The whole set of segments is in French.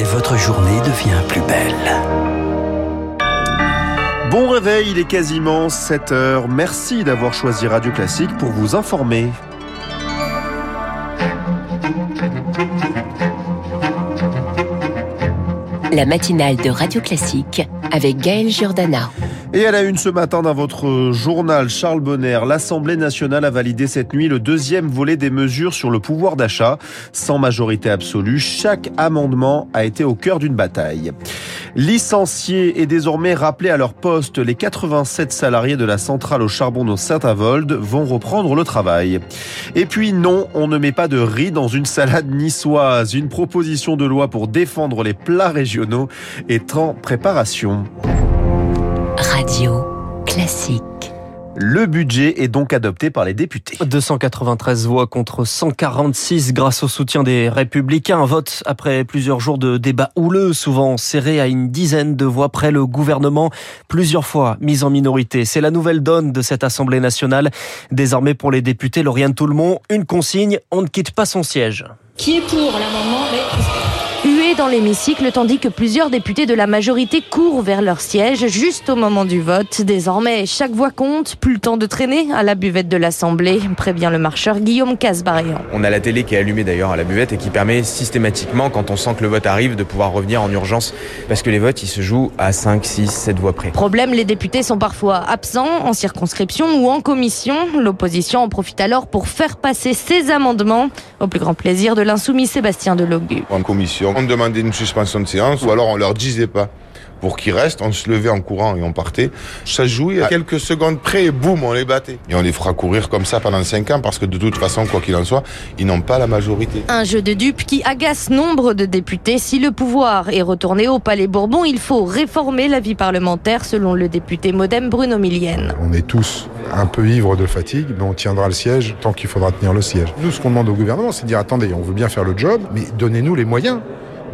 et votre journée devient plus belle. Bon réveil, il est quasiment 7 heures. Merci d'avoir choisi Radio Classique pour vous informer. La matinale de Radio Classique avec Gaël Giordana. Et à la une ce matin dans votre journal, Charles Bonner, l'Assemblée nationale a validé cette nuit le deuxième volet des mesures sur le pouvoir d'achat. Sans majorité absolue, chaque amendement a été au cœur d'une bataille. Licenciés et désormais rappelés à leur poste, les 87 salariés de la centrale au charbon de Saint-Avold vont reprendre le travail. Et puis non, on ne met pas de riz dans une salade niçoise. Une proposition de loi pour défendre les plats régionaux est en préparation. Radio Classique. Le budget est donc adopté par les députés. 293 voix contre 146 grâce au soutien des républicains. Un vote après plusieurs jours de débats houleux, souvent serrés à une dizaine de voix près. Le gouvernement, plusieurs fois mis en minorité. C'est la nouvelle donne de cette Assemblée nationale. Désormais pour les députés, Lauriane Toulmont, une consigne, on ne quitte pas son siège. Qui est pour l'amendement Dans l'hémicycle tandis que plusieurs députés de la majorité courent vers leur siège juste au moment du vote. Désormais, chaque voix compte, plus le temps de traîner à la buvette de l'Assemblée, prévient le marcheur Guillaume Casbarian. On a la télé qui est allumée d'ailleurs à la buvette et qui permet systématiquement, quand on sent que le vote arrive, de pouvoir revenir en urgence parce que les votes, ils se jouent à 5, 6, 7 voix près. Problème, les députés sont parfois absents en circonscription ou en commission. L'opposition en profite alors pour faire passer ses amendements au plus grand plaisir de l'insoumis Sébastien Delogu. En commission, on demandait une suspension de séance ou alors on leur disait pas pour qu'ils restent, on se levait en courant et on partait. Ça jouait à quelques secondes près et boum, on les battait. Et on les fera courir comme ça pendant 5 ans parce que de toute façon, quoi qu'il en soit, ils n'ont pas la majorité. Un jeu de dupes qui agace nombre de députés. Si le pouvoir est retourné au Palais Bourbon, il faut réformer la vie parlementaire selon le député modem Bruno Millienne. On est tous un peu ivres de fatigue, mais on tiendra le siège tant qu'il faudra tenir le siège. Nous, ce qu'on demande au gouvernement, c'est de dire attendez, on veut bien faire le job, mais donnez-nous les moyens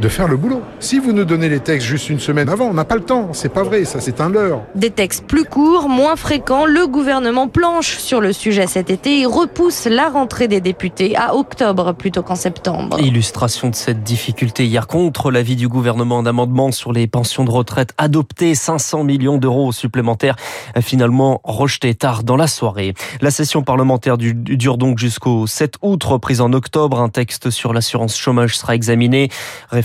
de faire le boulot. Si vous nous donnez les textes juste une semaine avant, on n'a pas le temps. C'est pas vrai, ça c'est un leurre. Des textes plus courts, moins fréquents, le gouvernement planche sur le sujet cet été et repousse la rentrée des députés à octobre plutôt qu'en septembre. Illustration de cette difficulté hier contre l'avis du gouvernement d'amendement sur les pensions de retraite adopté 500 millions d'euros supplémentaires finalement rejeté tard dans la soirée. La session parlementaire dure donc jusqu'au 7 août, reprise en octobre. Un texte sur l'assurance chômage sera examiné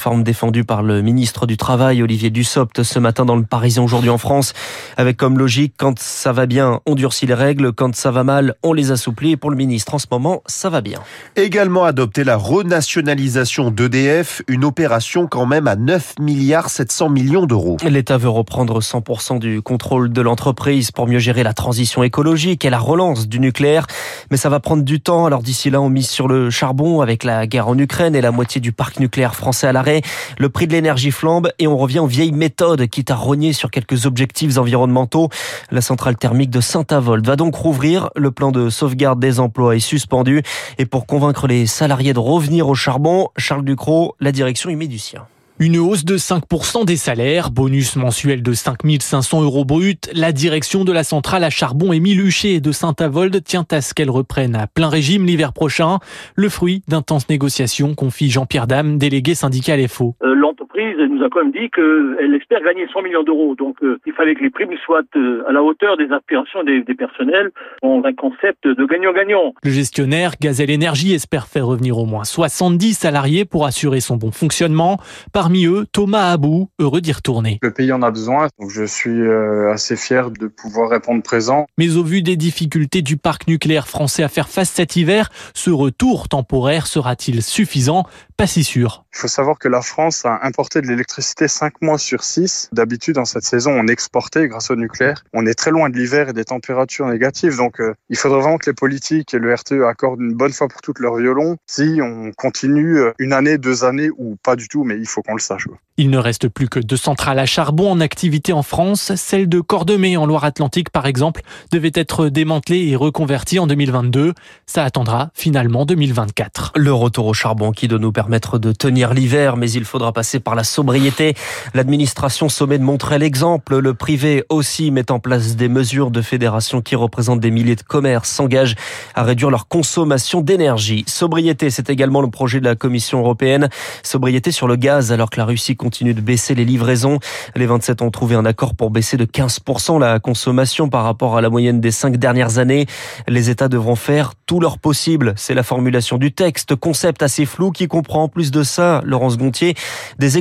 réforme défendue par le ministre du Travail, Olivier Dussopt, ce matin dans le Parisien aujourd'hui en France, avec comme logique, quand ça va bien, on durcit les règles, quand ça va mal, on les assouplit. Et pour le ministre, en ce moment, ça va bien. Également adopté la renationalisation d'EDF, une opération quand même à 9 milliards 700 millions d'euros. L'État veut reprendre 100% du contrôle de l'entreprise pour mieux gérer la transition écologique et la relance du nucléaire. Mais ça va prendre du temps. Alors d'ici là, on mise sur le charbon avec la guerre en Ukraine et la moitié du parc nucléaire français à l'arrêt. Le prix de l'énergie flambe et on revient aux vieilles méthodes, quitte à rogner sur quelques objectifs environnementaux. La centrale thermique de Saint-Avold va donc rouvrir. Le plan de sauvegarde des emplois est suspendu. Et pour convaincre les salariés de revenir au charbon, Charles Ducrot, la direction y met du sien. Une hausse de 5% des salaires, bonus mensuel de 5500 euros brut. La direction de la centrale à charbon Émile Huchet de Saint-Avold tient à ce qu'elle reprenne à plein régime l'hiver prochain. Le fruit d'intenses négociations, confie Jean-Pierre Dame, délégué syndical FO. Euh, L'entreprise nous a quand même dit qu'elle espère gagner 100 millions d'euros. Donc euh, il fallait que les primes soient euh, à la hauteur des aspirations des, des personnels dans un concept de gagnant-gagnant. Le gestionnaire Gazelle Énergie espère faire revenir au moins 70 salariés pour assurer son bon fonctionnement. Parmi eux, Thomas Abou, heureux d'y retourner. Le pays en a besoin, donc je suis euh, assez fier de pouvoir répondre présent. Mais au vu des difficultés du parc nucléaire français à faire face cet hiver, ce retour temporaire sera-t-il suffisant? Pas si sûr. Il faut savoir que la France a importé de l'électricité 5 mois sur 6. D'habitude, dans cette saison, on exportait grâce au nucléaire. On est très loin de l'hiver et des températures négatives, donc euh, il faudrait vraiment que les politiques et le RTE accordent une bonne fois pour toutes leur violon. Si on continue euh, une année, deux années ou pas du tout, mais il faut qu'on le sache. Il ne reste plus que deux centrales à charbon en activité en France. Celle de Cordemais en Loire-Atlantique, par exemple, devait être démantelée et reconvertie en 2022. Ça attendra finalement 2024. Le retour au charbon qui doit nous permettre de tenir l'hiver, mais il faudra passer par la sobriété. L'administration sommet de montrer l'exemple. Le privé aussi met en place des mesures de fédération qui représentent des milliers de commerces, s'engagent à réduire leur consommation d'énergie. Sobriété, c'est également le projet de la Commission européenne. Sobriété sur le gaz alors que la Russie continue de baisser les livraisons. Les 27 ont trouvé un accord pour baisser de 15% la consommation par rapport à la moyenne des cinq dernières années. Les États devront faire tout leur possible. C'est la formulation du texte, concept assez flou qui comprend en plus de ça, Laurence Gontier, des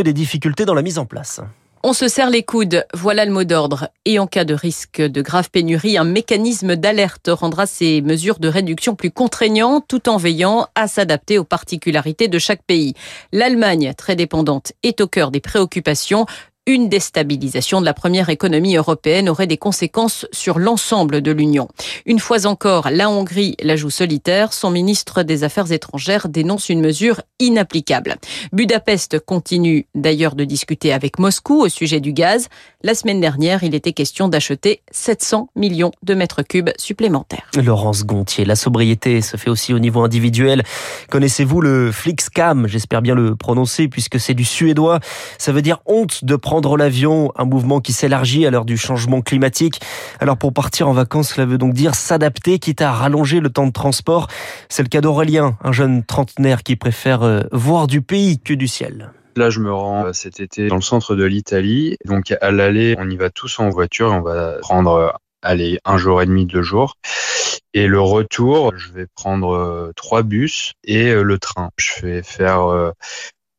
et des difficultés dans la mise en place. On se serre les coudes, voilà le mot d'ordre. Et en cas de risque de grave pénurie, un mécanisme d'alerte rendra ces mesures de réduction plus contraignantes tout en veillant à s'adapter aux particularités de chaque pays. L'Allemagne, très dépendante, est au cœur des préoccupations une déstabilisation de la première économie européenne aurait des conséquences sur l'ensemble de l'Union. Une fois encore, la Hongrie la joue solitaire. Son ministre des Affaires étrangères dénonce une mesure inapplicable. Budapest continue d'ailleurs de discuter avec Moscou au sujet du gaz. La semaine dernière, il était question d'acheter 700 millions de mètres cubes supplémentaires. Laurence Gontier, la sobriété se fait aussi au niveau individuel. Connaissez-vous le Flixcam? J'espère bien le prononcer puisque c'est du suédois. Ça veut dire honte de prendre prendre l'avion, un mouvement qui s'élargit à l'heure du changement climatique. Alors pour partir en vacances, cela veut donc dire s'adapter, quitte à rallonger le temps de transport. C'est le cas d'Aurélien, un jeune trentenaire qui préfère euh, voir du pays que du ciel. Là, je me rends euh, cet été dans le centre de l'Italie. Donc, à l'aller, on y va tous en voiture et on va prendre, euh, aller un jour et demi, deux jours. Et le retour, je vais prendre trois bus et le train. Je vais faire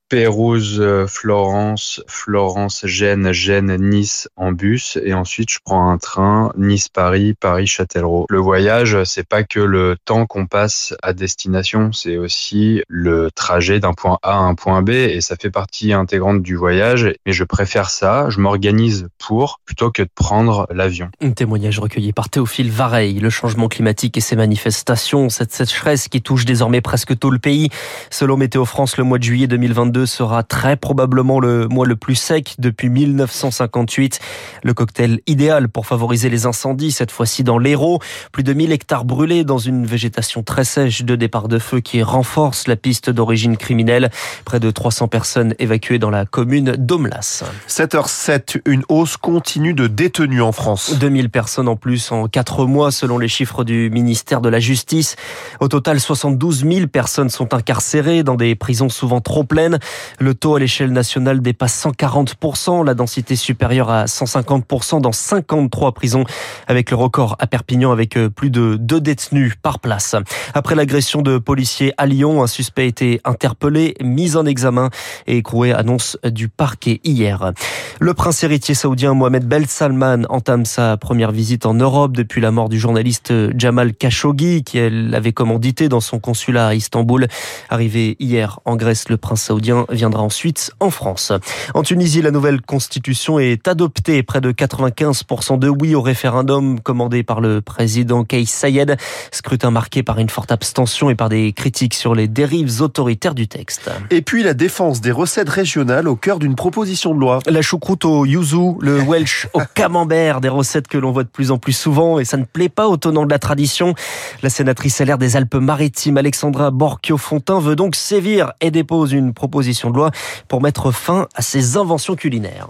Pérouse, euh, Florence, Florence, Gênes, Gênes, Nice en bus et ensuite je prends un train Nice-Paris, Paris-Châtellerault. Le voyage, c'est pas que le temps qu'on passe à destination, c'est aussi le trajet d'un point A à un point B et ça fait partie intégrante du voyage. Mais je préfère ça, je m'organise pour plutôt que de prendre l'avion. Un témoignage recueilli par Théophile Vareille. Le changement climatique et ses manifestations, cette sécheresse qui touche désormais presque tout le pays. Selon Météo France, le mois de juillet 2022 sera très probablement le mois le plus sec depuis 1958. Le cocktail idéal pour favoriser les incendies, cette fois-ci dans l'Hérault. Plus de 1000 hectares brûlés dans une végétation très sèche de départ de feu qui renforce la piste d'origine criminelle. Près de 300 personnes évacuées dans la commune d'Omlas. 7h07, une hausse continue de détenus en France. 2000 personnes en plus en 4 mois selon les chiffres du ministère de la Justice. Au total, 72 000 personnes sont incarcérées dans des prisons souvent trop pleines. Le taux à l'échelle nationale dépasse 140%, la densité supérieure à 150% dans 53 prisons, avec le record à Perpignan avec euh, plus de deux détenus par place. Après l'agression de policiers à Lyon, un suspect a été interpellé, mis en examen et écroué, annonce du parquet hier. Le prince héritier saoudien Mohamed Bel Salman entame sa première visite en Europe depuis la mort du journaliste Jamal Khashoggi, qui avait commandité dans son consulat à Istanbul. Arrivé hier en Grèce, le prince saoudien viendra ensuite en France. En Tunisie, la nouvelle constitution est adoptée. Près de 95% de oui au référendum commandé par le président Kais Sayed. Scrutin marqué par une forte abstention et par des critiques sur les dérives autoritaires du texte. Et puis la défense des recettes régionales au cœur d'une proposition de loi. La choucroute au yuzu, le welsh au camembert, des recettes que l'on voit de plus en plus souvent et ça ne plaît pas aux tenants de la tradition. La sénatrice LR des Alpes-Maritimes, Alexandra Borchio-Fontin, veut donc sévir et dépose une proposition de loi pour mettre fin à ces inventions culinaires.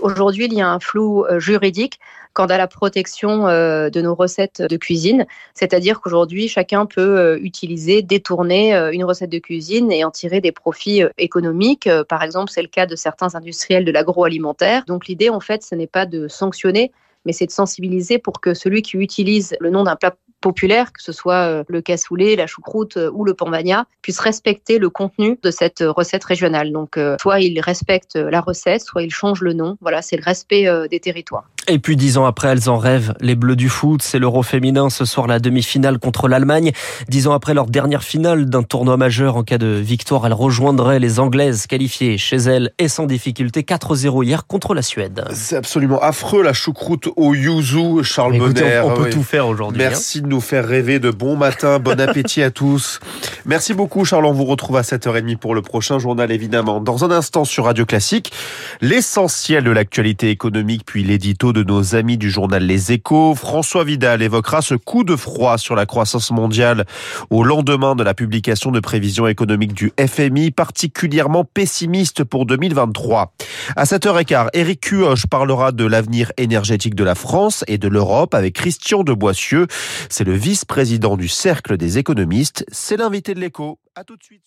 Aujourd'hui, il y a un flou euh, juridique quant à la protection euh, de nos recettes de cuisine. C'est-à-dire qu'aujourd'hui, chacun peut euh, utiliser, détourner une recette de cuisine et en tirer des profits économiques. Par exemple, c'est le cas de certains industriels de l'agroalimentaire. Donc l'idée, en fait, ce n'est pas de sanctionner, mais c'est de sensibiliser pour que celui qui utilise le nom d'un plat populaire, que ce soit euh, le cassoulet, la choucroute euh, ou le pambagna, puisse respecter le contenu de cette euh, recette régionale. Donc, soit il respecte la recette, soit il change le nom. Voilà, c'est le respect des territoires. Et puis dix ans après, elles en rêvent. Les Bleus du foot, c'est l'Euro féminin ce soir, la demi-finale contre l'Allemagne. Dix ans après leur dernière finale d'un tournoi majeur, en cas de victoire, elles rejoindraient les Anglaises qualifiées chez elles et sans difficulté 4-0 hier contre la Suède. C'est absolument affreux la choucroute au yuzu, Charles Bonner. On, peut tout faire aujourd'hui. Hein. Merci de nous faire rêver de bon matin, bon appétit à tous. Merci beaucoup Charles, on vous retrouve à 7h30 pour le prochain journal évidemment. Dans un instant sur Radio Classique, l'essentiel de l'actualité économique puis l'édito de nos amis du journal Les Échos. François Vidal évoquera ce coup de froid sur la croissance mondiale au lendemain de la publication de prévisions économiques du FMI, particulièrement pessimiste pour 2023. À 7h15, Éric Cuoche parlera de l'avenir énergétique de la France et de l'Europe avec Christian de Boissieu. C'est le vice-président du Cercle des économistes. C'est l'invité de l'écho. À tout de suite.